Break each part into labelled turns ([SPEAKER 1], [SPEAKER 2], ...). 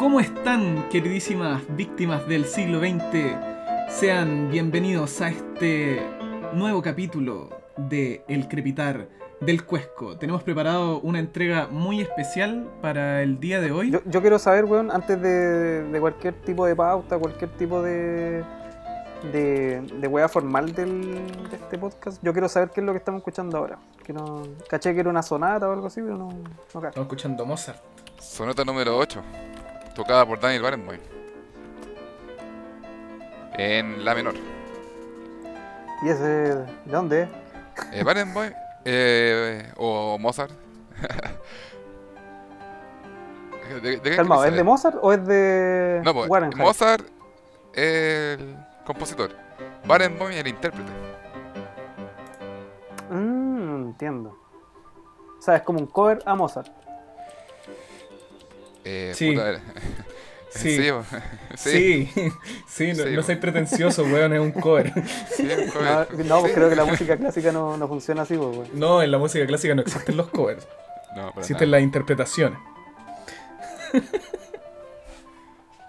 [SPEAKER 1] ¿Cómo están, queridísimas víctimas del siglo XX? Sean bienvenidos a este nuevo capítulo de El Crepitar del Cuesco. Tenemos preparado una entrega muy especial para el día de hoy.
[SPEAKER 2] Yo, yo quiero saber, weón, antes de, de cualquier tipo de pauta, cualquier tipo de, de, de weá formal del, de este podcast, yo quiero saber qué es lo que estamos escuchando ahora. Que no, caché que era una sonata o algo así, pero no, no.
[SPEAKER 1] Estamos escuchando Mozart.
[SPEAKER 3] Sonata número 8, tocada por Daniel Barenboim. En la menor.
[SPEAKER 2] ¿Y ese de dónde?
[SPEAKER 3] Eh, Barenboim eh, o Mozart. ¿De, de qué
[SPEAKER 2] Calmado, ¿es de Mozart o es de
[SPEAKER 3] No, pues? Mozart el compositor. Barenboim el intérprete.
[SPEAKER 2] Mm, entiendo. O sea, es como un cover a Mozart.
[SPEAKER 3] Eh,
[SPEAKER 1] Sí.
[SPEAKER 3] puta, ¿en
[SPEAKER 1] Sí. Sí, sí, no,
[SPEAKER 3] Sí,
[SPEAKER 1] no
[SPEAKER 3] po.
[SPEAKER 1] soy pretencioso, weón, es un cover.
[SPEAKER 3] Sí, un
[SPEAKER 2] No,
[SPEAKER 3] cover.
[SPEAKER 2] no, pues creo que la música clásica no, no funciona así, weón.
[SPEAKER 1] No, en la música clásica no existen los covers,
[SPEAKER 3] No,
[SPEAKER 1] existen
[SPEAKER 3] nada.
[SPEAKER 1] las interpretaciones.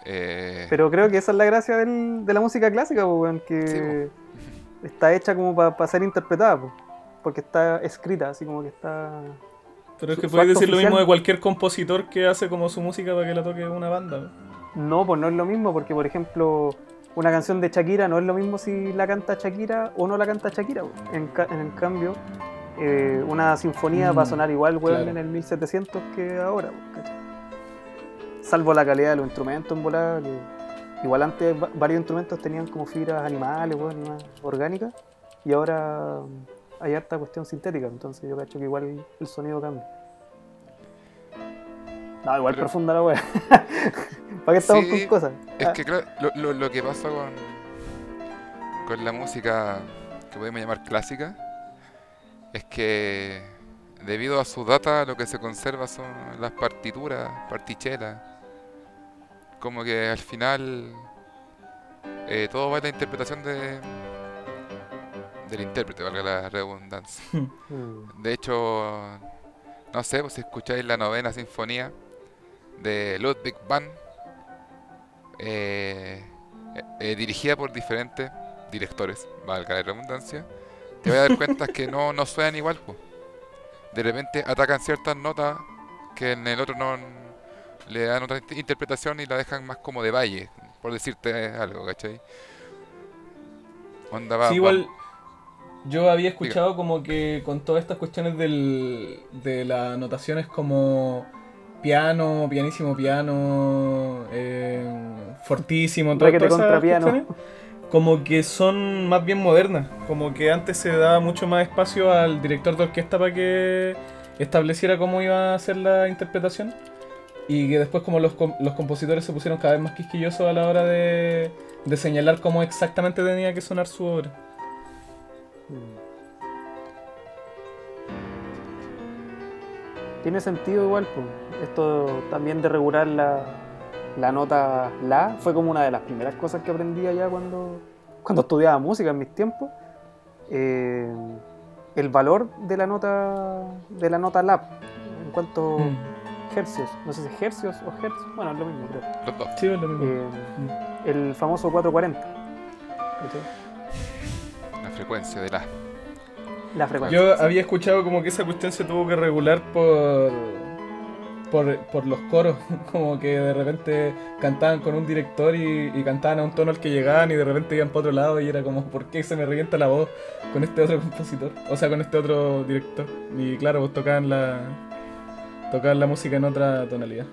[SPEAKER 3] Eh,
[SPEAKER 2] Pero creo que esa es la gracia del- de la música clásica, pues, weón, que
[SPEAKER 3] Sí,
[SPEAKER 2] está hecha como para ser interpretada, pues, porque está escrita, así como que está...
[SPEAKER 1] Pero es que puedes decir lo mismo de cualquier compositor que hace como su música para que la toque una banda.
[SPEAKER 2] No, pues no es lo mismo, porque por ejemplo, una canción de Shakira no es lo mismo si la canta Shakira o no la canta Shakira. pues. En, ca- en el cambio, eh, una sinfonía
[SPEAKER 1] Mm,
[SPEAKER 2] va a sonar igual, weón,
[SPEAKER 1] claro.
[SPEAKER 2] en el 1700 que ahora, pues, ¿cachai? Salvo la calidad de los instrumentos en volada, que igual antes va- varios instrumentos tenían como fibras animales, weón, y más orgánicas, y ahora hay harta cuestión sintética, entonces yo cacho que igual el sonido cambia. No, igual
[SPEAKER 3] Pero-
[SPEAKER 2] profunda la weá. ¿Para qué estamos
[SPEAKER 3] Sí,
[SPEAKER 2] con cosas?
[SPEAKER 3] Es
[SPEAKER 2] Ah.
[SPEAKER 3] que claro, lo, lo- lo que pasa con, con la música que podemos llamar clásica es que debido a su data lo que se conserva son las partituras, partichelas. Como que al final eh, todo va en la interpretación de del intérprete, valga la redundancia.
[SPEAKER 2] Mm.
[SPEAKER 3] De hecho, no sé, pues si escucháis la novena sinfonía de Ludwig van, eh, eh, eh, dirigida por diferentes directores, valga la redundancia, te vas a dar cuenta que no, no suenan igual. pues. De repente atacan ciertas notas que en el otro no le dan otra int- interpretación y la dejan más como de valle, por decirte algo, ¿cachai? Onda va,
[SPEAKER 1] Sí,
[SPEAKER 3] va-
[SPEAKER 1] igual yo había escuchado como que con todas estas cuestiones del, de las notaciones como piano, pianísimo piano, eh, fortísimo, todas esas
[SPEAKER 2] piano.
[SPEAKER 1] cuestiones, como que son más bien modernas, como que antes se daba mucho más espacio al director de orquesta para que estableciera cómo iba a ser la interpretación y que después como los, com- los compositores se pusieron cada vez más quisquillosos a la hora de, de señalar cómo exactamente tenía que sonar su obra.
[SPEAKER 2] Mm. Tiene sentido igual, pues. Esto también de regular la, la nota La fue como una de las primeras cosas que aprendí allá cuando, cuando estudiaba música en mis tiempos. Eh, el valor de la nota de la nota La en cuanto
[SPEAKER 1] Mm.
[SPEAKER 2] hercios, no sé si hercios o hertz, bueno, es lo mismo creo.
[SPEAKER 3] los dos.
[SPEAKER 1] Sí, es lo mismo.
[SPEAKER 2] Eh,
[SPEAKER 1] Mm.
[SPEAKER 2] el famoso 440. ¿cachai?
[SPEAKER 3] La frecuencia de la.
[SPEAKER 2] La frecuencia.
[SPEAKER 1] Yo había escuchado como que esa cuestión se tuvo que regular por, por, por los coros, como que de repente cantaban con un director y, y cantaban a un tono al que llegaban y de repente iban para otro lado y era como, ¿por qué se me revienta la voz con este otro compositor? O sea, con este otro director. Y claro, pues tocaban la, tocaban la música en otra tonalidad.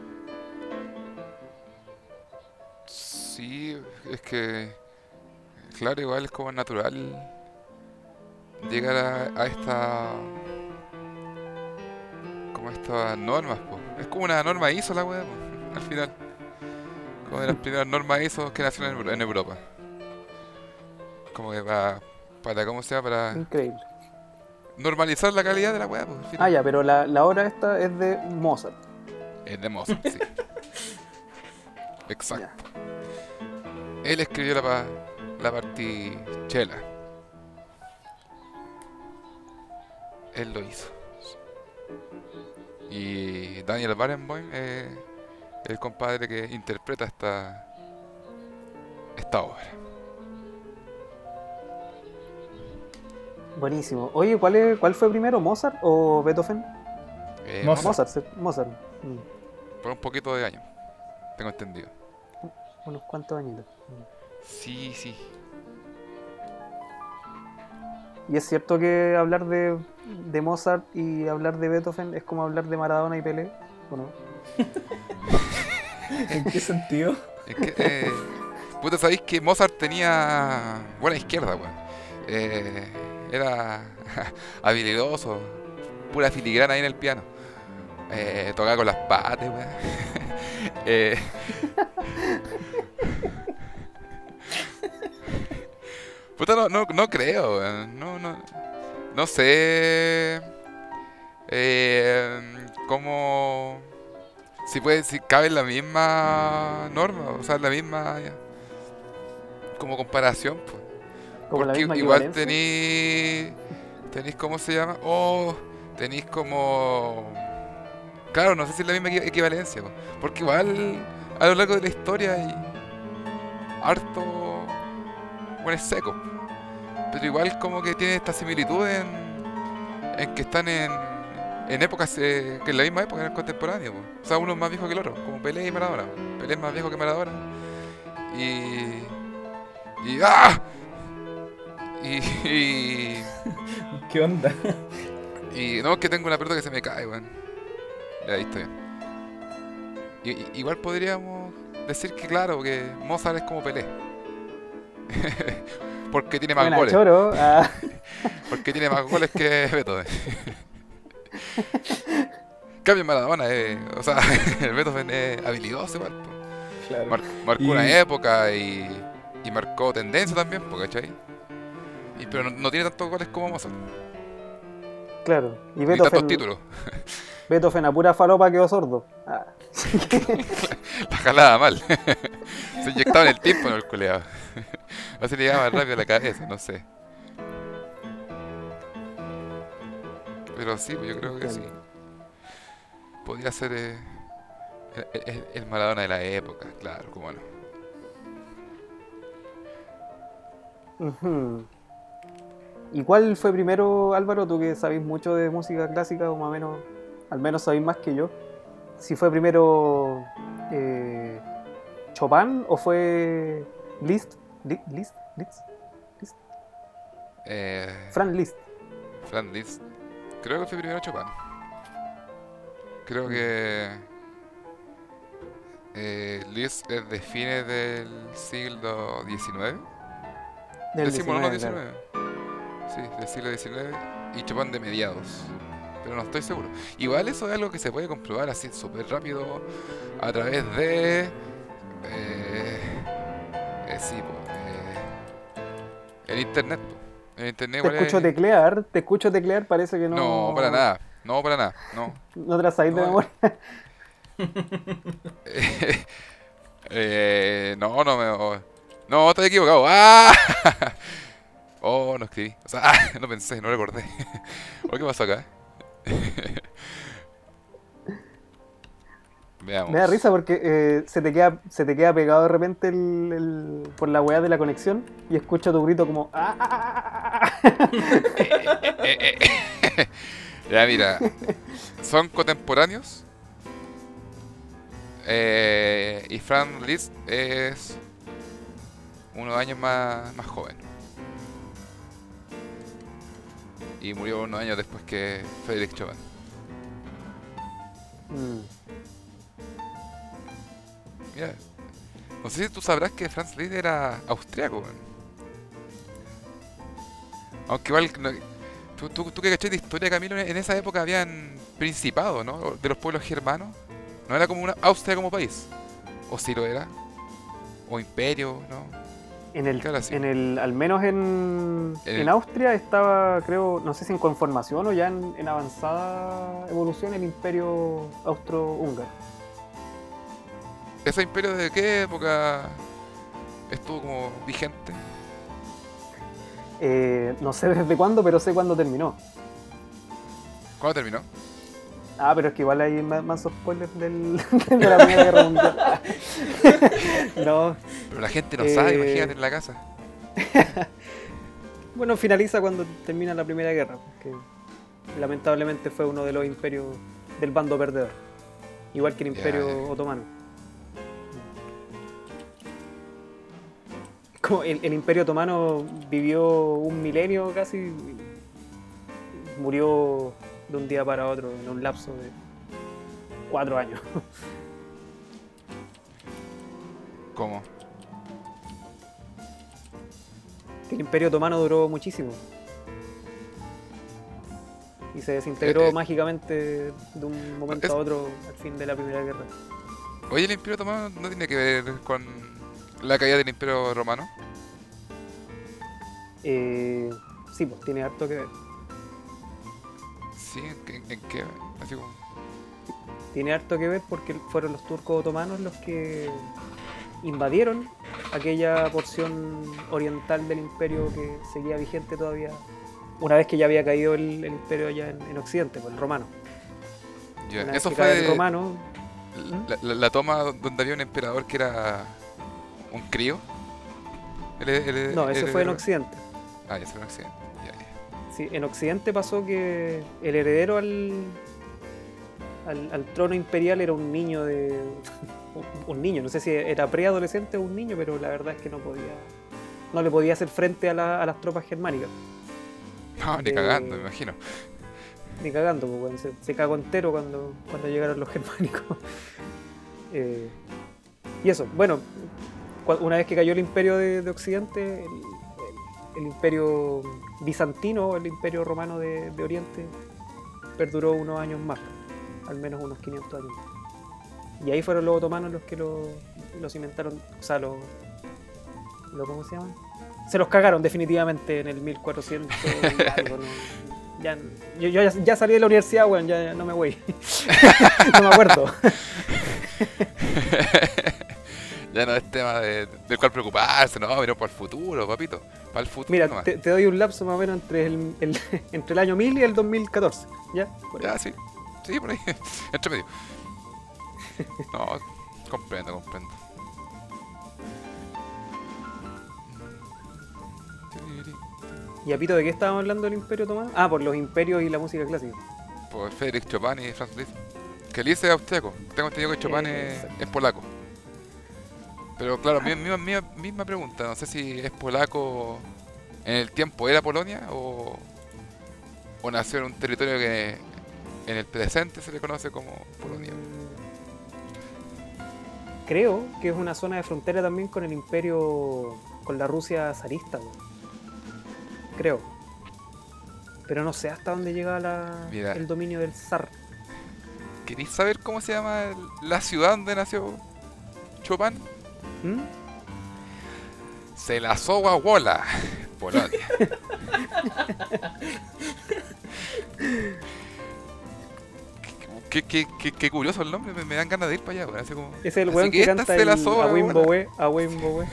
[SPEAKER 3] Sí, es que. Claro, igual es como natural llegar a, a esta. como estas normas, po. Es como una norma ISO la weá, al final. Como de las primeras normas ISO que nacieron en, Euro- en Europa. Como que para. para ¿cómo se llama? Para
[SPEAKER 2] Increíble.
[SPEAKER 3] normalizar la calidad de la weá, final.
[SPEAKER 2] Ah, ya, pero la, la obra esta es de Mozart.
[SPEAKER 3] Es de Mozart, sí. Exacto.
[SPEAKER 2] Ya.
[SPEAKER 3] Él escribió la, la partichela. Él lo hizo. Y Daniel Barenboim es el compadre que interpreta esta, esta obra.
[SPEAKER 2] Buenísimo. Oye, ¿cuál, es, ¿cuál fue primero, Mozart o Beethoven?
[SPEAKER 3] Eh,
[SPEAKER 1] Mozart.
[SPEAKER 2] Mozart. Mm,
[SPEAKER 3] Por un poquito de años, tengo entendido.
[SPEAKER 2] unos cuantos añitos. Mm.
[SPEAKER 3] Sí, sí.
[SPEAKER 2] Y es cierto que hablar de, de Mozart y hablar de Beethoven es como hablar de Maradona y Pelé, ¿o no?
[SPEAKER 1] ¿En qué sentido?
[SPEAKER 3] Es que, eh, puta, sabéis que Mozart tenía buena izquierda, weón. Eh, era habilidoso, pura filigrana ahí en el piano. Eh, tocaba con las patas, weón. Eh, puta, no, no, no creo. No, no, no sé eh, cómo si puede, si cabe en la misma norma, o sea, en la misma ya, como comparación, pues.
[SPEAKER 2] Como
[SPEAKER 3] Porque igual tenéis, tenéis, ¿cómo se llama? Oh, tenéis como, claro, no sé si es la misma equi- equivalencia, po, porque igual a lo largo de la historia hay harto buenos secos, pero igual como que tiene esta similitud en, en que están en, en épocas, eh, que en la misma época, en el contemporáneo, po. o sea, uno es más viejo que el otro, como Pelé y Maradona. Pelé es más viejo que Maradona, y... y ¡ah! Y, y,
[SPEAKER 1] ¿Qué onda?
[SPEAKER 3] y no, es que tengo una pelota que se me cae, weón. Ya, ahí estoy. Y, y- igual podríamos decir que, claro, que Mozart es como Pelé. Porque tiene más
[SPEAKER 2] Buena,
[SPEAKER 3] goles.
[SPEAKER 2] choro. Ah,
[SPEAKER 3] Porque tiene más goles que Beethoven. Cambio Maradona, eh, o sea, el Beethoven es habilidoso igual.
[SPEAKER 1] Claro.
[SPEAKER 3] Mar- marcó
[SPEAKER 1] Y-
[SPEAKER 3] una época y, y marcó tendencia también, ¿cachai? Y, pero no, no tiene tantos goles como Mozart.
[SPEAKER 2] claro. Y
[SPEAKER 3] Ni tantos
[SPEAKER 2] Beethoven,
[SPEAKER 3] títulos.
[SPEAKER 2] Beethoven a pura falopa quedó sordo. Ah.
[SPEAKER 3] La jalaba mal. Se inyectaba en el tiempo, no el culeado. Así le llegaba más rápido a la cabeza, no sé. Pero sí, pues yo creo que sí. Podría ser eh, el, el- el Maradona de la época, claro, cómo no.
[SPEAKER 2] ¿Y cuál fue primero, Álvaro? Tú que sabéis mucho de música clásica, o más o menos, al menos sabéis más que yo. Si fue primero eh, Chopin o fue Liszt? Li- ¿Liszt? ¿Liszt?
[SPEAKER 3] Eh,
[SPEAKER 2] Franz Liszt.
[SPEAKER 3] Franz Liszt. Creo que fue primero Chopin. Creo que eh, Liszt es de fines del siglo XIX.
[SPEAKER 2] Del
[SPEAKER 3] Decimos no
[SPEAKER 2] 19,
[SPEAKER 3] 19.
[SPEAKER 2] claro.
[SPEAKER 3] Sí, del siglo XIX y Chopin de mediados. Pero no estoy seguro. Igual eso es algo que se puede comprobar así súper rápido a través de... eh, eh, sí, el internet. El internet
[SPEAKER 2] Te escucho
[SPEAKER 3] es-
[SPEAKER 2] teclear, te escucho teclear, parece que no.
[SPEAKER 3] No, para nada. No, para nada. No.
[SPEAKER 2] No te la sabéis de
[SPEAKER 3] No,
[SPEAKER 2] memoria.
[SPEAKER 3] Eh, no, no me... oh, no, estoy equivocado. ¡Ah! Oh, no escribí. O sea, ah, no pensé, no recordé. ¿Qué pasó acá? Veamos.
[SPEAKER 2] Me da risa porque eh, se, te queda, se te queda pegado de repente el, el- por la weá de la conexión y escucho tu grito como.
[SPEAKER 3] Ya, mira. Son contemporáneos. Eh, y Franz Liszt es unos años más, más joven. Y murió unos años después que Frédéric Chopin.
[SPEAKER 2] Mm.
[SPEAKER 3] Mira, no sé si tú sabrás que Franz Liszt era austriaco. Aunque igual, no- tú, tú, tú que cachai de historia, Camilo, en esa época habían principados, ¿no? De los pueblos germanos. No era como una Austria como país. O sí lo era. O imperio, ¿no?
[SPEAKER 2] En el, en el, al menos en,
[SPEAKER 3] En
[SPEAKER 2] en
[SPEAKER 3] el-
[SPEAKER 2] Austria estaba, creo, no sé si en conformación o ya en, en avanzada evolución el imperio austro-húngaro.
[SPEAKER 3] ¿Ese imperio de qué época estuvo como vigente?
[SPEAKER 2] Eh, no sé desde cuándo, pero sé cuándo terminó.
[SPEAKER 3] ¿Cuándo terminó?
[SPEAKER 2] Ah, pero es que igual hay más, spoilers del, de la Primera Guerra Mundial. no,
[SPEAKER 3] Pero la gente no sabe,
[SPEAKER 2] Eh,
[SPEAKER 3] imagínate en la casa.
[SPEAKER 2] bueno, finaliza cuando termina la Primera Guerra, que lamentablemente fue uno de los imperios del bando perdedor. Igual que el Imperio. Otomano. Como el, el Imperio Otomano vivió un milenio casi, murió de un día para otro en un lapso de cuatro años.
[SPEAKER 3] ¿Cómo?
[SPEAKER 2] El Imperio Otomano duró muchísimo. Y se desintegró
[SPEAKER 3] Eh, eh.
[SPEAKER 2] mágicamente de un momento
[SPEAKER 3] Es-
[SPEAKER 2] a otro al fin de la Primera Guerra.
[SPEAKER 3] Oye, el Imperio Otomano no tiene que ver con la caída del Imperio Romano.
[SPEAKER 2] Eh, sí, pues tiene harto que ver.
[SPEAKER 3] Sí, ¿en, qué- en qué? Así como.
[SPEAKER 2] Tiene harto que ver porque fueron los turcos otomanos los que invadieron aquella porción oriental del imperio que seguía vigente todavía una vez que ya había caído el, el imperio allá en, en Occidente, pues el romano.
[SPEAKER 3] Eso
[SPEAKER 2] cae el
[SPEAKER 3] fue
[SPEAKER 2] romano,
[SPEAKER 3] la, la- la toma donde había un emperador que era un crío. El- el-
[SPEAKER 2] no, eso
[SPEAKER 3] el
[SPEAKER 2] fue en. Occidente.
[SPEAKER 3] Ah, ya fue en Occidente.
[SPEAKER 2] Sí, en Occidente pasó que el heredero al, al, al trono imperial era un niño de. un niño, no sé si era preadolescente o un niño, pero la verdad es que no podía. No le podía hacer frente a, la- a las tropas germánicas.
[SPEAKER 3] No, ni
[SPEAKER 2] Eh,
[SPEAKER 3] cagando, me imagino.
[SPEAKER 2] Ni cagando, pues, se, se cagó entero cuando, cuando llegaron los germánicos. Eh, y eso, bueno, una vez que cayó el imperio de, de Occidente, el, el- el imperio bizantino, el imperio romano de, de Oriente, perduró unos años más, al menos unos 500 años. Y ahí fueron los otomanos los que lo, lo cimentaron, o sea, lo, lo- ¿Cómo se llaman? Se los cagaron definitivamente en el 1400 y algo, ¿no? Ya, yo, yo ya, ya salí de la universidad, weón, ya, ya no me voy. no me acuerdo.
[SPEAKER 3] ya no es tema de- del cual preocuparse, no, pero para el futuro, papito. Para el futuro.
[SPEAKER 2] Mira,
[SPEAKER 3] nomás.
[SPEAKER 2] te, te doy un lapso más o menos entre el, el- entre el año 1000 y el 2014. ¿Ya?
[SPEAKER 3] Ya, sí. Sí, por ahí. Entre medio. No, comprendo, comprendo.
[SPEAKER 2] ¿Y a Pito de qué estábamos hablando del Imperio Otomano? Ah, por los imperios y la música clásica.
[SPEAKER 3] Por Frédéric Chopin y Franz Liszt. Que Liszt es austriaco. Tengo entendido que Chopin es polaco. Pero claro, mi- misma, misma, misma pregunta. No sé si es polaco en el tiempo era Polonia o, o nació en un territorio que en el presente se le conoce como Polonia.
[SPEAKER 2] Creo que es una zona de frontera también con el Imperio, con la Rusia zarista. Creo. Pero no sé hasta dónde llega la-
[SPEAKER 3] Mira.
[SPEAKER 2] el dominio del zar.
[SPEAKER 3] ¿Queréis saber cómo se llama la ciudad donde nació Chopin?
[SPEAKER 2] ¿Mm?
[SPEAKER 3] Se la Wola, Polonia. Qué, qué, qué, qué curioso el nombre, me, me dan ganas de ir para allá, así como...
[SPEAKER 2] Es el weón
[SPEAKER 3] que
[SPEAKER 2] que, canta
[SPEAKER 3] la
[SPEAKER 2] el
[SPEAKER 3] soba,
[SPEAKER 2] a Wimbo. We, a Wimbo We.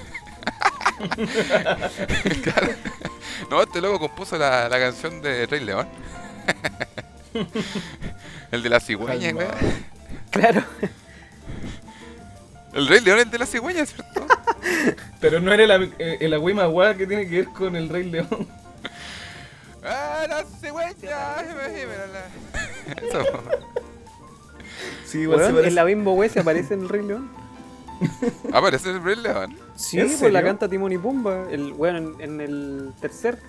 [SPEAKER 3] Claro. No, este loco compuso la, la canción de Rey León. el de la cigüeña.
[SPEAKER 2] Claro.
[SPEAKER 3] El Rey León es de la cigüeña, ¿cierto?
[SPEAKER 1] Pero no era el, eh, el Agüimagua que tiene que ver con el Rey León.
[SPEAKER 3] ¡Ah, la cigüeña! Eso.
[SPEAKER 1] Sí, igual se parece.
[SPEAKER 2] en la Bimbo We se aparece en el Rey León.
[SPEAKER 3] Aparece el Rey León.
[SPEAKER 2] Sí,
[SPEAKER 1] ¿En
[SPEAKER 2] pues la canta Timón y Pumba. El, bueno, en, en el tercer,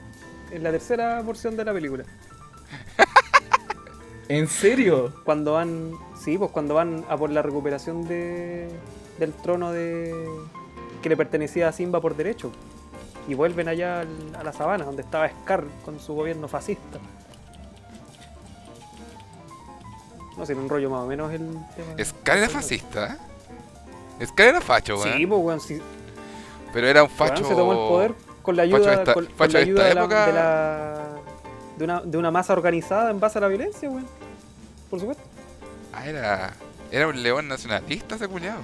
[SPEAKER 2] en la tercera porción de la película.
[SPEAKER 1] ¿En serio?
[SPEAKER 2] Cuando van, sí, pues cuando van a por la recuperación de, del trono de que le pertenecía a Simba por derecho. Y vuelven allá al- a la sabana, donde estaba Scar con su gobierno fascista. No sé, un rollo más o menos el tema.
[SPEAKER 3] Scar era fascista, ¿eh? Scar era facho, weón.
[SPEAKER 2] Sí, pues weón, sí,
[SPEAKER 3] Pero era un
[SPEAKER 2] Weón,
[SPEAKER 3] facho.
[SPEAKER 2] se tomó el poder con la ayuda,
[SPEAKER 3] de esta-
[SPEAKER 2] con, con
[SPEAKER 3] facho
[SPEAKER 2] la
[SPEAKER 3] de
[SPEAKER 2] ayuda de, la,
[SPEAKER 3] época.
[SPEAKER 2] de, la- de una, de una masa organizada en base a la violencia, weón. Por supuesto.
[SPEAKER 3] Ah, era. Era un león nacionalista ese culiao.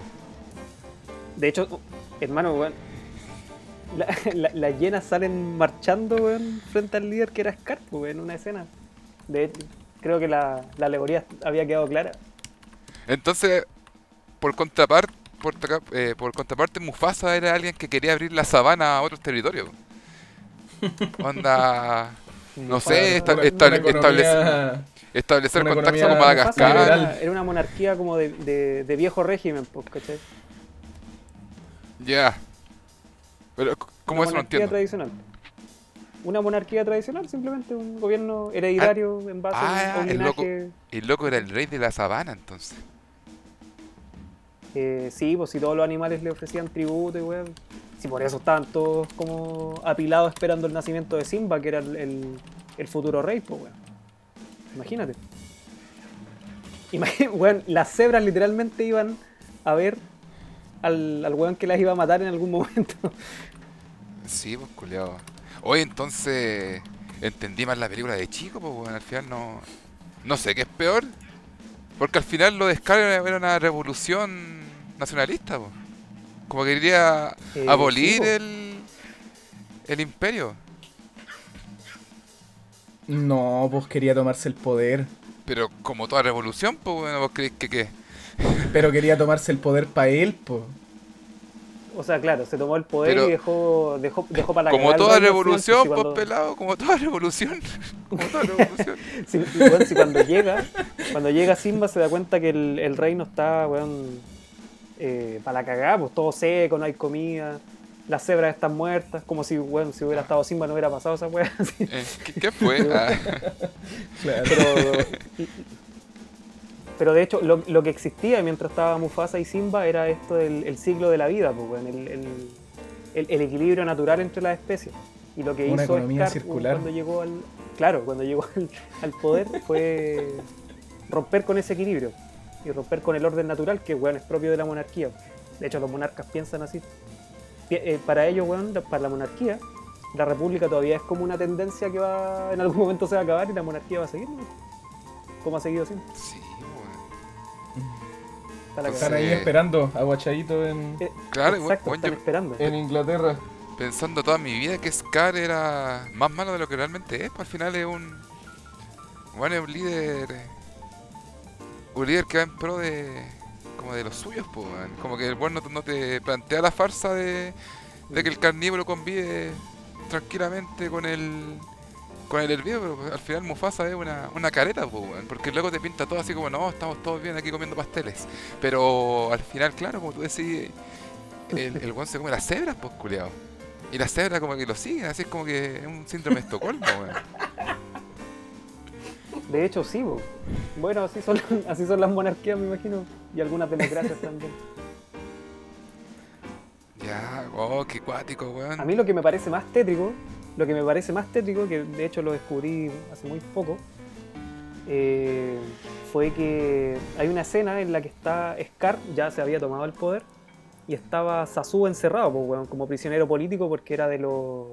[SPEAKER 2] De hecho, hermano, weón. la- la- Las llenas salen marchando, weón, frente al líder que era Scar, pues, weón, en una escena. De hecho, creo que la, la alegoría había quedado clara.
[SPEAKER 3] Entonces, por contraparte, por, tra- eh, por contraparte, Mufasa era alguien que quería abrir la sabana a otros territorios. Onda, no sé, esta-
[SPEAKER 1] una
[SPEAKER 3] establecer contactos
[SPEAKER 1] economía
[SPEAKER 3] con Madagascar.
[SPEAKER 2] era, era una monarquía como de, de, de viejo régimen, pues, ¿cachai?
[SPEAKER 3] Ya. Pero, ¿cómo
[SPEAKER 2] una
[SPEAKER 3] eso no
[SPEAKER 2] monarquía
[SPEAKER 3] entiendo?
[SPEAKER 2] tradicional. Una monarquía tradicional, simplemente un gobierno hereditario en base
[SPEAKER 3] ah,
[SPEAKER 2] a un
[SPEAKER 3] el loco. El loco era el rey de la sabana, entonces.
[SPEAKER 2] Eh, sí, pues si todos los animales le ofrecían tributo y weón. Si por eso estaban todos como apilados esperando el nacimiento de Simba, que era el, el- el futuro rey, pues weón. Imagínate. Imagínate, weón, las cebras literalmente iban a ver al, al weón que las iba a matar en algún momento.
[SPEAKER 3] Sí, pues, culiao. Oye, entonces. Entendí más la película de chico, pues, bueno, al final no. No sé qué es peor. Porque al final lo de Scar era una revolución nacionalista, pues. Como que quería
[SPEAKER 2] Eh,
[SPEAKER 3] abolir
[SPEAKER 2] sí, po.
[SPEAKER 3] el. el imperio.
[SPEAKER 1] No, pues quería tomarse el poder.
[SPEAKER 3] Pero como toda revolución, pues, bueno, ¿vos creéis que qué?
[SPEAKER 1] Pero quería tomarse el poder para él, pues.
[SPEAKER 2] O sea, claro, se tomó el poder
[SPEAKER 3] Pero-
[SPEAKER 2] y dejó, dejó, dejó para la
[SPEAKER 3] Como toda revolución,
[SPEAKER 2] pues, cuando-
[SPEAKER 3] pelado, como toda revolución. como toda revolución.
[SPEAKER 2] Si, weón, si cuando llega, cuando llega Simba se da cuenta que el, el reino está, weón, eh, para la cagada, pues todo seco, no hay comida, las cebras están muertas, como si, weón, si hubiera estado Simba no hubiera pasado esa weá.
[SPEAKER 3] Eh, ¿qué, qué fue? Ah,
[SPEAKER 1] Claro.
[SPEAKER 2] Pero, pero de hecho, lo, lo que existía mientras estaba Mufasa y Simba era esto del el ciclo de la vida, pues, el, el- el- el equilibrio natural entre las especies. Y lo que
[SPEAKER 1] Una
[SPEAKER 2] hizo
[SPEAKER 1] economía
[SPEAKER 2] Scar
[SPEAKER 1] circular.
[SPEAKER 2] cuando llegó al. Claro, cuando llegó al, al poder fue romper con ese equilibrio y romper con el orden natural que weón, es propio de la monarquía. De hecho, los monarcas piensan así. Eh, para ellos, weón, la- para la monarquía, la república todavía es como una tendencia que va en algún momento se va a acabar y la monarquía va a seguir, ¿no? como ha seguido siempre.
[SPEAKER 3] sí, bueno.
[SPEAKER 2] Está
[SPEAKER 3] Entonces,
[SPEAKER 1] Están ahí esperando, aguachadito en,
[SPEAKER 2] Eh,
[SPEAKER 3] Claro,
[SPEAKER 2] Exacto,
[SPEAKER 3] bueno,
[SPEAKER 2] están
[SPEAKER 3] yo-
[SPEAKER 2] esperando.
[SPEAKER 1] en Inglaterra.
[SPEAKER 3] pensando toda mi vida que Scar era más malo de lo que realmente es, pues al final es un. Bueno, es un líder. Un líder que va en pro de. como de los suyos, pues. Como que el bueno no, no te plantea la farsa de. de que el carnívoro convive tranquilamente con el. Con el herbívoro, pero al final Mufasa es una, una careta, pues, porque luego te pinta todo así como, no, estamos todos bien aquí comiendo pasteles. Pero al final, claro, como tú decís, el, el weón se come las cebras, pues, culiao. Y las cebras como que lo siguen, así es como que es un síndrome de Estocolmo, weón.
[SPEAKER 2] De hecho, sí, bo. bueno, así son, así son las monarquías, me imagino, y algunas democracias también.
[SPEAKER 3] Ya, oh, qué cuático, weón.
[SPEAKER 2] A mí lo que me parece más tétrico, lo que me parece más tétrico, que de hecho lo descubrí hace muy poco, eh, fue que hay una escena en la que está Scar, ya se había tomado el poder, y estaba Sasu encerrado, pues, como prisionero político porque era de los,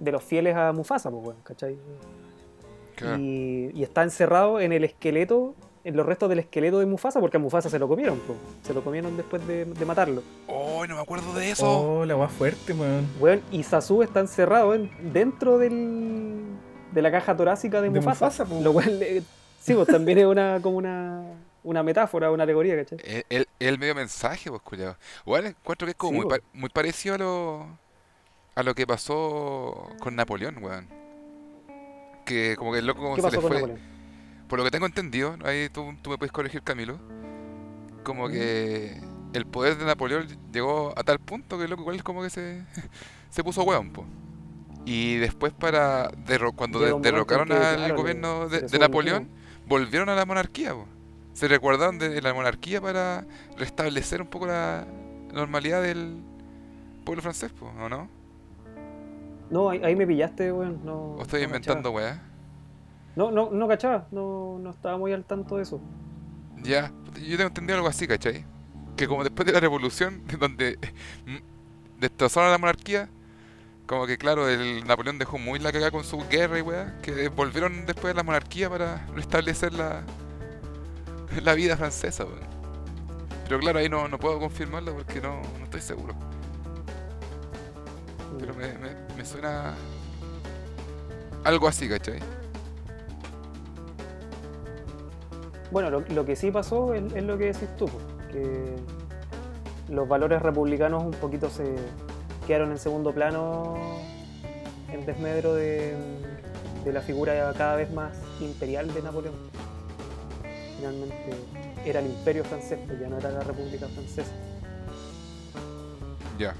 [SPEAKER 2] de los fieles a Mufasa, pues, ¿cachai? Y está encerrado en el esqueleto, en los restos del esqueleto de Mufasa, porque a Mufasa se lo comieron, po. se lo comieron después de, de matarlo.
[SPEAKER 3] Oh, no me acuerdo de eso.
[SPEAKER 1] Oh, la weá fuerte, weón.
[SPEAKER 2] Weón, y Sasu está encerrado en- dentro del, de la caja torácica de,
[SPEAKER 1] De
[SPEAKER 2] Mufasa.
[SPEAKER 1] Mufasa, po.
[SPEAKER 2] lo cual, eh, sí, pues también es una, como una, una metáfora, una alegoría, ¿cachai?
[SPEAKER 3] El, el, el medio mensaje, pues, culiao. Bueno, encuentro que es como
[SPEAKER 2] Sí,
[SPEAKER 3] muy, pa- muy parecido a lo, a lo que pasó con Napoleón, weón. Que como que el loco como
[SPEAKER 2] ¿Qué
[SPEAKER 3] se le
[SPEAKER 2] con
[SPEAKER 3] fue.
[SPEAKER 2] Napoleón?
[SPEAKER 3] Por lo que tengo entendido, ahí tú, tú me puedes corregir, Camilo. Como que el poder de Napoleón llegó a tal punto que el loco igual como que se, se puso weón, po. Y después para derro- cuando de- derrocaron
[SPEAKER 2] que,
[SPEAKER 3] al
[SPEAKER 2] claro,
[SPEAKER 3] gobierno de, Napoleón, volvieron a la monarquía, po. Se recordaron de la monarquía para restablecer un poco la normalidad del pueblo francés, po, ¿o no?
[SPEAKER 2] No, ahí, ahí me pillaste, weón. No,
[SPEAKER 3] ¿O estoy
[SPEAKER 2] no
[SPEAKER 3] inventando weá?
[SPEAKER 2] No, no, no cachaba, no, no estaba muy al tanto de eso.
[SPEAKER 3] Ya, yo tengo entendido algo así, ¿cachai? Que como después de la revolución, donde mm, destrozaron la monarquía, como que claro, el Napoleón dejó muy la cagada con su guerra y weá, que volvieron después de la monarquía para restablecer la, la vida francesa, weón. Pero claro, ahí no, no puedo confirmarlo porque no, no estoy seguro. Pero me, me, me suena algo así, ¿cachai?
[SPEAKER 2] Bueno, lo, lo que sí pasó es, es lo que decís tú, po, que los valores republicanos un poquito se quedaron en segundo plano en desmedro de, de la figura cada vez más imperial de Napoleón. Finalmente era el imperio francés, pues ya no era la república francesa.
[SPEAKER 3] Ya.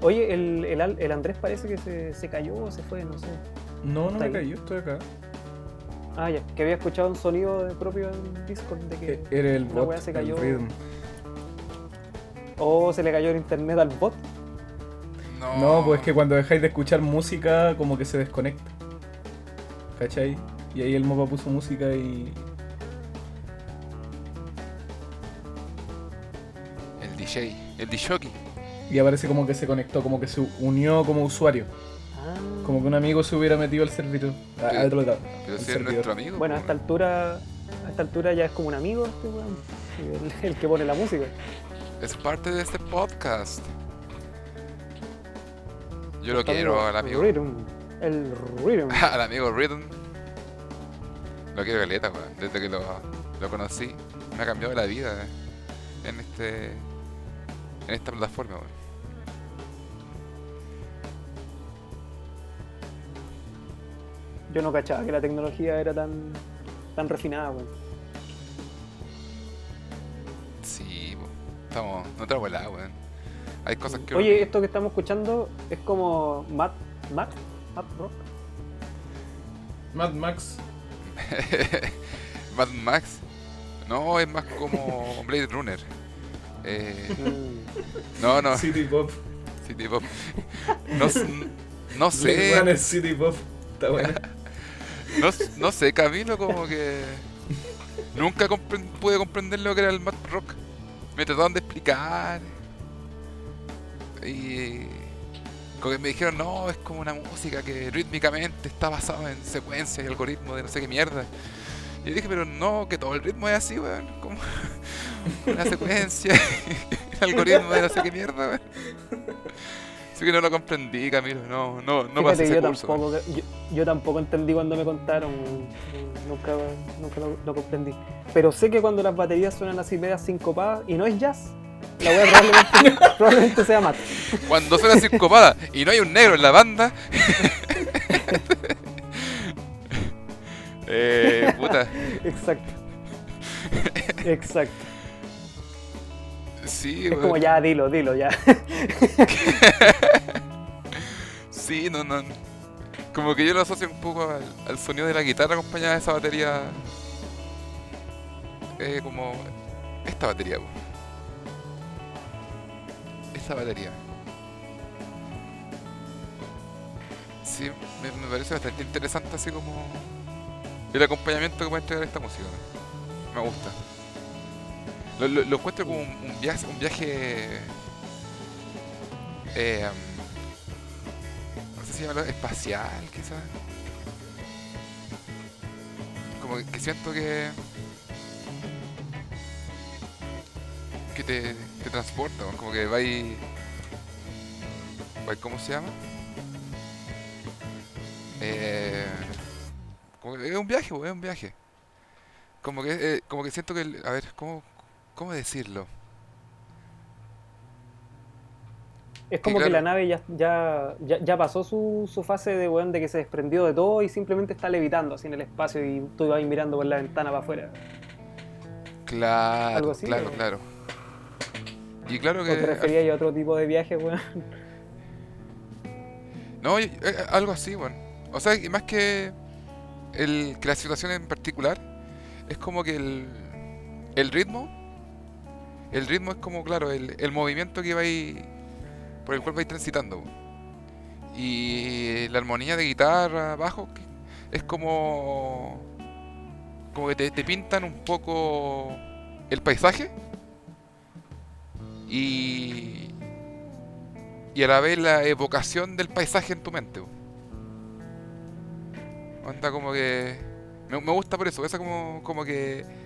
[SPEAKER 2] Oye, el, el Al- el Andrés parece que se, se cayó o se fue, no sé.
[SPEAKER 1] No, no me
[SPEAKER 2] ahí.
[SPEAKER 1] cayó, estoy acá.
[SPEAKER 2] Ah, ya, que había escuchado un sonido de- propio en Discord de que...
[SPEAKER 1] Eh, Era el bot,
[SPEAKER 2] weá se
[SPEAKER 1] el
[SPEAKER 2] cayó.
[SPEAKER 1] rhythm.
[SPEAKER 2] O se le cayó el internet al bot.
[SPEAKER 3] No,
[SPEAKER 1] No, pues es que cuando dejáis de escuchar música, como que se desconecta. ¿Cachai? Y ahí el mopa puso música y.
[SPEAKER 3] El DJ, el DJ.
[SPEAKER 1] Y aparece como que se conectó, como que se unió como usuario.
[SPEAKER 2] Ah.
[SPEAKER 1] Como que un amigo se hubiera metido al servidor. A-
[SPEAKER 3] Pero-
[SPEAKER 1] al otro lado.
[SPEAKER 3] Pero si es nuestro amigo.
[SPEAKER 2] Bueno, a
[SPEAKER 3] pues,
[SPEAKER 2] esta altura, a esta altura ya es como un amigo este weón. El, el que pone la música.
[SPEAKER 3] Es parte de este podcast. Yo lo quiero al amigo.
[SPEAKER 2] Rhythm. El Rhythm.
[SPEAKER 3] al amigo Rhythm. Lo quiero caleta, weón. Desde que lo, lo conocí, me ha cambiado la vida eh, en este. en esta plataforma, weón.
[SPEAKER 2] Yo no cachaba que la tecnología era tan, tan refinada, weón.
[SPEAKER 3] Sí, estamos en otra volada, weón. Hay cosas que.
[SPEAKER 2] Oye, esto que estamos escuchando es como Matt, Matt, Matt Rock.
[SPEAKER 1] Mad Max.
[SPEAKER 3] Mad Max. No, es más como Blade Runner. Eh,
[SPEAKER 2] Mm.
[SPEAKER 3] no, no,
[SPEAKER 1] City Pop.
[SPEAKER 3] City Pop. No, no
[SPEAKER 1] Blade
[SPEAKER 3] sé,
[SPEAKER 1] Runner City Pop. Está bueno.
[SPEAKER 3] No, no sé, Camilo, como que nunca compren- pude comprender lo que era el Mad Rock. Me trataban de explicar. Y como que me dijeron, no, es como una música que rítmicamente está basada en secuencias y algoritmos de no sé qué mierda. Y yo dije, pero no, que todo el ritmo es así, weón. Como una secuencia, el algoritmo de no sé qué mierda, weón. Que no lo comprendí, Camilo. No, no, no pasé ese
[SPEAKER 2] yo
[SPEAKER 3] curso.
[SPEAKER 2] tampoco, yo, yo tampoco entendí cuando me contaron, nunca, nunca lo, lo comprendí. Pero sé que cuando las baterías suenan así medias sincopadas y no es jazz, la wea probablemente, probablemente sea Matt.
[SPEAKER 3] Cuando suena sincopada y no hay un negro en la banda. eh, puta.
[SPEAKER 2] Exacto. Exacto.
[SPEAKER 3] Sí,
[SPEAKER 2] Es como ya, dilo, dilo, ya.
[SPEAKER 3] Sí, no, no. Como que yo lo asocio un poco al, al sonido de la guitarra acompañada de esa batería. Eh, como. Esta batería, po. Esta batería. Sí, me, me parece bastante interesante así como. El acompañamiento que puede entregar esta música. Me gusta. Lo, lo- encuentro como un, viaje. Un viaje. Eh, no sé si llamarlo espacial, quizás. Como que, siento que. que te, te transporta, como que va y. ¿Cómo se llama? Eh, como que es un viaje, es un viaje. Como que, eh, como que siento que. el- a ver, ¿cómo, ¿cómo decirlo?
[SPEAKER 2] Es como que
[SPEAKER 3] claro.
[SPEAKER 2] la nave ya, ya, ya, ya pasó su, su fase de weón de que se desprendió de todo y simplemente está levitando así en el espacio y tú vas mirando por la ventana para afuera.
[SPEAKER 3] Claro,
[SPEAKER 2] Algo así,
[SPEAKER 3] claro,
[SPEAKER 2] ¿o?
[SPEAKER 3] claro. Y claro
[SPEAKER 2] ¿O
[SPEAKER 3] que.
[SPEAKER 2] te referías a otro tipo de viaje, weón?
[SPEAKER 3] No, y- eh, algo así, bueno. O sea, y más que, el, que la situación en particular, es como que el, el ritmo, el ritmo es como, claro, el, movimiento que vais, por el cual vais transitando. Y la armonía de guitarra, bajo, es como, como que te, pintan un poco el paisaje y, y a la vez la evocación del paisaje en tu mente. Onda como que... Me, me gusta por eso, eso como, como que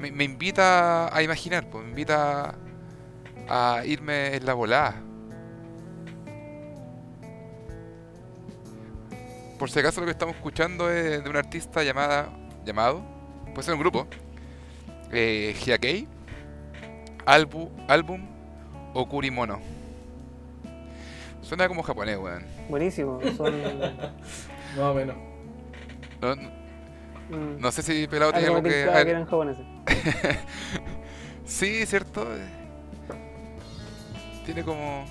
[SPEAKER 3] me, me invita a imaginar, pues, me invita a irme en la volada. Por si acaso lo que estamos escuchando es de una artista llamada llamado, puede ser un grupo, eh, Hyakei, Albu, Álbum Okurimono. Suena como japonés, weón.
[SPEAKER 2] Buenísimo. Son.
[SPEAKER 1] Más o menos.
[SPEAKER 3] No, no-
[SPEAKER 2] mm,
[SPEAKER 3] no sé si Pelado tiene
[SPEAKER 2] algo
[SPEAKER 3] que...
[SPEAKER 2] que eran japoneses.
[SPEAKER 3] Sí, cierto. Tiene como...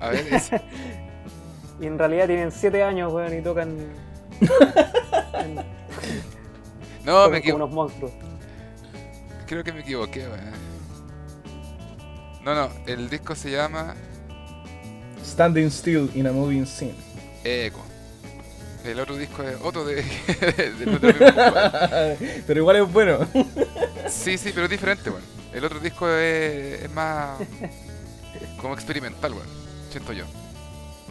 [SPEAKER 3] A ver, es-
[SPEAKER 2] Y en realidad tienen 7 años, weón, y tocan.
[SPEAKER 3] No,
[SPEAKER 2] tocan
[SPEAKER 3] me
[SPEAKER 2] como
[SPEAKER 3] equivoqué.
[SPEAKER 2] unos monstruos.
[SPEAKER 3] Creo que me equivoqué, weón. No, no, el disco se llama
[SPEAKER 1] Standing Still in a Moving Scene.
[SPEAKER 3] Echo. El otro disco es otro de... de- de.
[SPEAKER 1] Pero igual es bueno.
[SPEAKER 3] Sí, sí, pero es diferente, weón. El otro disco es, es más como experimental, weón. Siento yo.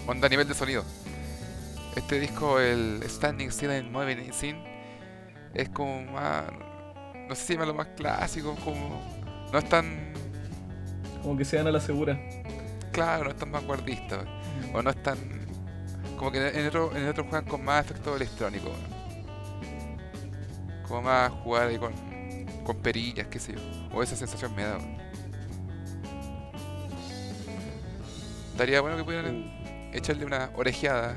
[SPEAKER 3] Onda a nivel de sonido. Este disco, el Standing Still in Moving Scene, es como más... No sé si llamarlo más clásico, como... No es tan...
[SPEAKER 1] Como que se dan a la segura.
[SPEAKER 3] Claro, no es tan vanguardista. O no es tan... Como que en el otro, en el otro juegan con más efectos electrónicos, weón. Como más jugar ahí con, con perillas, qué sé yo. O esa sensación me da. Estaría bueno que pudieran echarle una orejeada.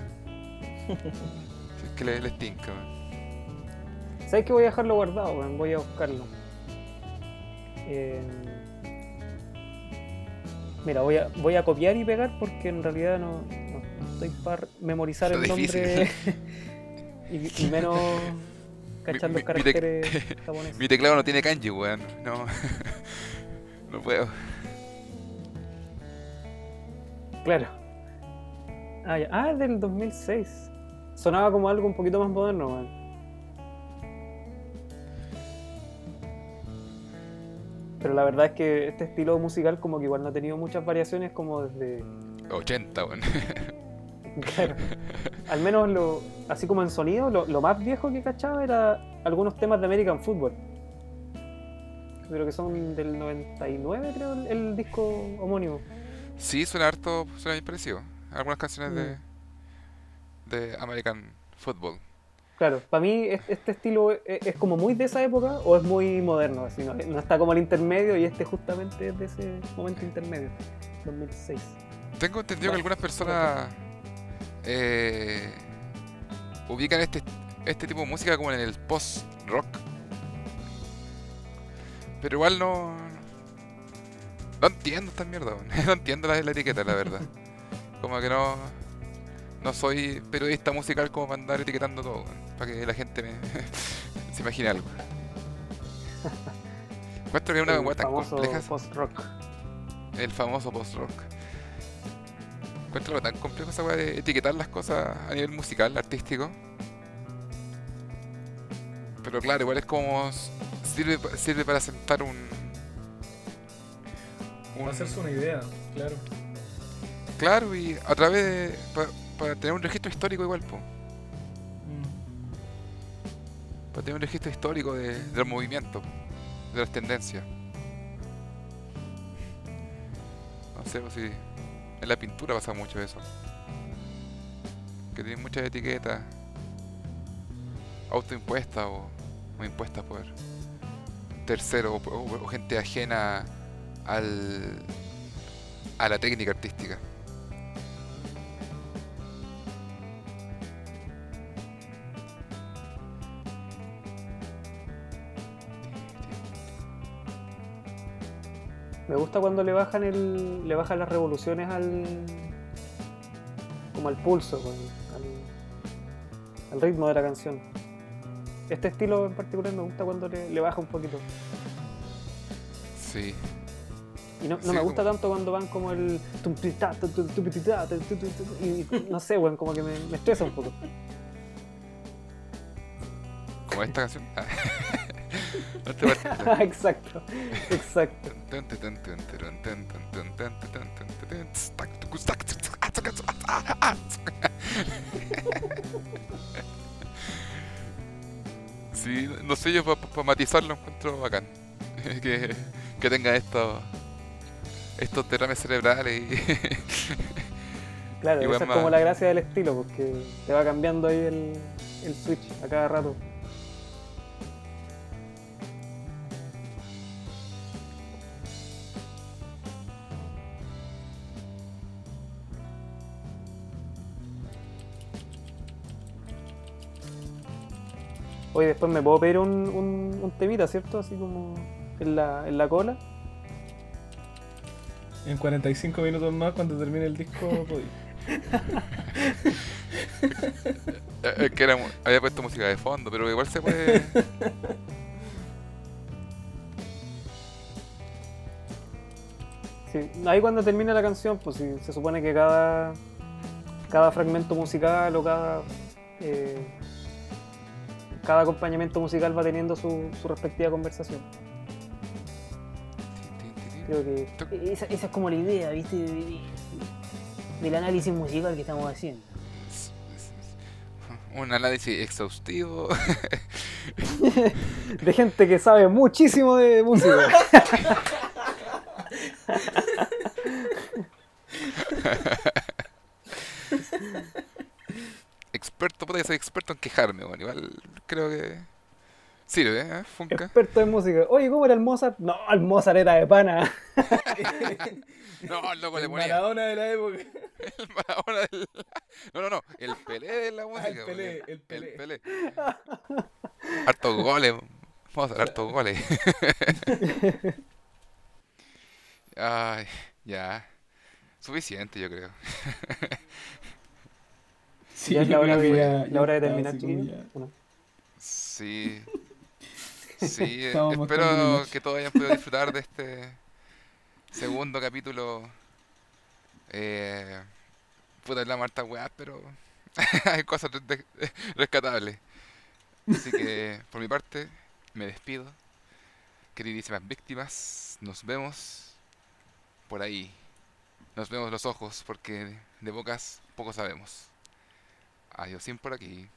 [SPEAKER 3] si es que le- les tinca, weón.
[SPEAKER 2] ¿Sabes que voy a dejarlo guardado? Voy a buscarlo. Eh, Mira, voy a, voy a copiar y pegar porque en realidad no, no- no estoy para memorizar el nombre y, y menos cachar
[SPEAKER 3] Mi-
[SPEAKER 2] los
[SPEAKER 3] mi- mi tec-
[SPEAKER 2] caracteres japoneses.
[SPEAKER 3] Mi teclado no tiene kanji, weón. No. no puedo.
[SPEAKER 2] Claro. Ah, ya. Ah, es del 2006. Sonaba como algo un poquito más moderno, weón. Pero la verdad es que este estilo musical como que igual no ha tenido muchas variaciones como desde...
[SPEAKER 3] 80, weón.
[SPEAKER 2] Claro. Al menos lo, así como en sonido, lo, lo más viejo que cachaba era algunos temas de American Football. Pero que son del 99, creo, el, el disco homónimo.
[SPEAKER 3] Sí, suena harto, suena bien parecido. Algunas canciones de, de American Football.
[SPEAKER 2] Claro, para mí es- este estilo es, como muy de esa época o es muy moderno, así, no, no está como el intermedio y este justamente es de ese momento intermedio, 2006.
[SPEAKER 3] Tengo entendido que algunas personas eh, ubican este, este tipo de música como en el post-rock. Pero igual no. No entiendo esta mierda, no entiendo la, la etiqueta, la verdad. Como que no. No soy periodista musical como para andar etiquetando todo, para que la gente me, se imagine algo. Encuentro que una weá tan compleja.
[SPEAKER 2] post-rock.
[SPEAKER 3] El famoso post-rock. Encuentro tan complejo esa weá de etiquetar las cosas a nivel musical, artístico. Pero claro, igual es como sirve, sirve para sentar un, un-
[SPEAKER 1] Para hacerse una idea, claro.
[SPEAKER 3] claro y a través de pa- para tener un registro histórico igual, po.
[SPEAKER 1] Mm.
[SPEAKER 3] para tener un registro histórico de, de los movimientos, de las tendencias. No sé pues, si en la pintura pasa mucho eso. Que tienen muchas etiquetas autoimpuestas o, o impuestas por terceros o, o- o gente ajena al, a la técnica artística.
[SPEAKER 2] Me gusta cuando le bajan el, le bajan las revoluciones al, como al pulso, con- al, al ritmo de la canción. Este estilo en particular me gusta cuando le, le baja un poquito.
[SPEAKER 3] Sí.
[SPEAKER 2] Y no, no
[SPEAKER 3] Sí,
[SPEAKER 2] me gusta
[SPEAKER 3] como-
[SPEAKER 2] tanto cuando van como el y no sé, weón, como que me, me estresa un poco.
[SPEAKER 3] Como esta canción. Ah. No te parece.
[SPEAKER 2] exacto, exacto.
[SPEAKER 3] Sí, no sé yo, para matizarlo encuentro bacán. que, que tenga estos estos derrames cerebrales y
[SPEAKER 2] Claro,
[SPEAKER 3] Igual
[SPEAKER 2] esa es
[SPEAKER 3] más-
[SPEAKER 2] como la gracia del estilo, porque te va cambiando ahí el, el switch a cada rato. Oye, después me puedo pedir un, un, un temita, ¿cierto? Así como en la, en la cola.
[SPEAKER 1] En 45 minutos más, cuando termine el disco, podí.
[SPEAKER 3] Eh, Es que era, había puesto música de fondo, pero igual se puede.
[SPEAKER 2] Sí, ahí cuando termina la canción, pues sí, se supone que cada, cada fragmento musical o cada, eh, cada acompañamiento musical va teniendo su, su respectiva conversación. Creo que
[SPEAKER 3] Toc.
[SPEAKER 4] Esa, esa es como la idea, ¿viste? De- de- del análisis musical que estamos haciendo.
[SPEAKER 3] Un análisis exhaustivo.
[SPEAKER 2] de gente que sabe muchísimo de música.
[SPEAKER 3] experto, puta que soy experto en quejarme, bueno, igual creo que sirve, ¿eh? Funka.
[SPEAKER 2] Experto en música. Oye, ¿cómo era el Mozart? No, el Mozart era de pana.
[SPEAKER 3] No, loco, le
[SPEAKER 1] El
[SPEAKER 3] ponía
[SPEAKER 1] Maradona de la época.
[SPEAKER 3] el Maradona del... No, no, no, el Pelé de la música.
[SPEAKER 1] el Pelé, el Pelé.
[SPEAKER 3] Pelé. Hartos goles, dar hartos goles. Ay, ya. Suficiente, yo creo.
[SPEAKER 1] Sí,
[SPEAKER 2] ya es la hora
[SPEAKER 1] que ya-
[SPEAKER 2] la
[SPEAKER 1] ya
[SPEAKER 2] hora de terminar,
[SPEAKER 1] así como
[SPEAKER 2] chiquillos.
[SPEAKER 1] ya.
[SPEAKER 2] ¿O no?
[SPEAKER 3] Sí. Sí, eh, espero que todos hayan podido disfrutar de este segundo capítulo. Eh, puta, la Marta weá, pero hay cosas rescatables. Así que, por mi parte, me despido. Queridísimas víctimas, nos vemos por ahí. Nos vemos los ojos, porque de bocas poco sabemos. Adiós, sin por aquí.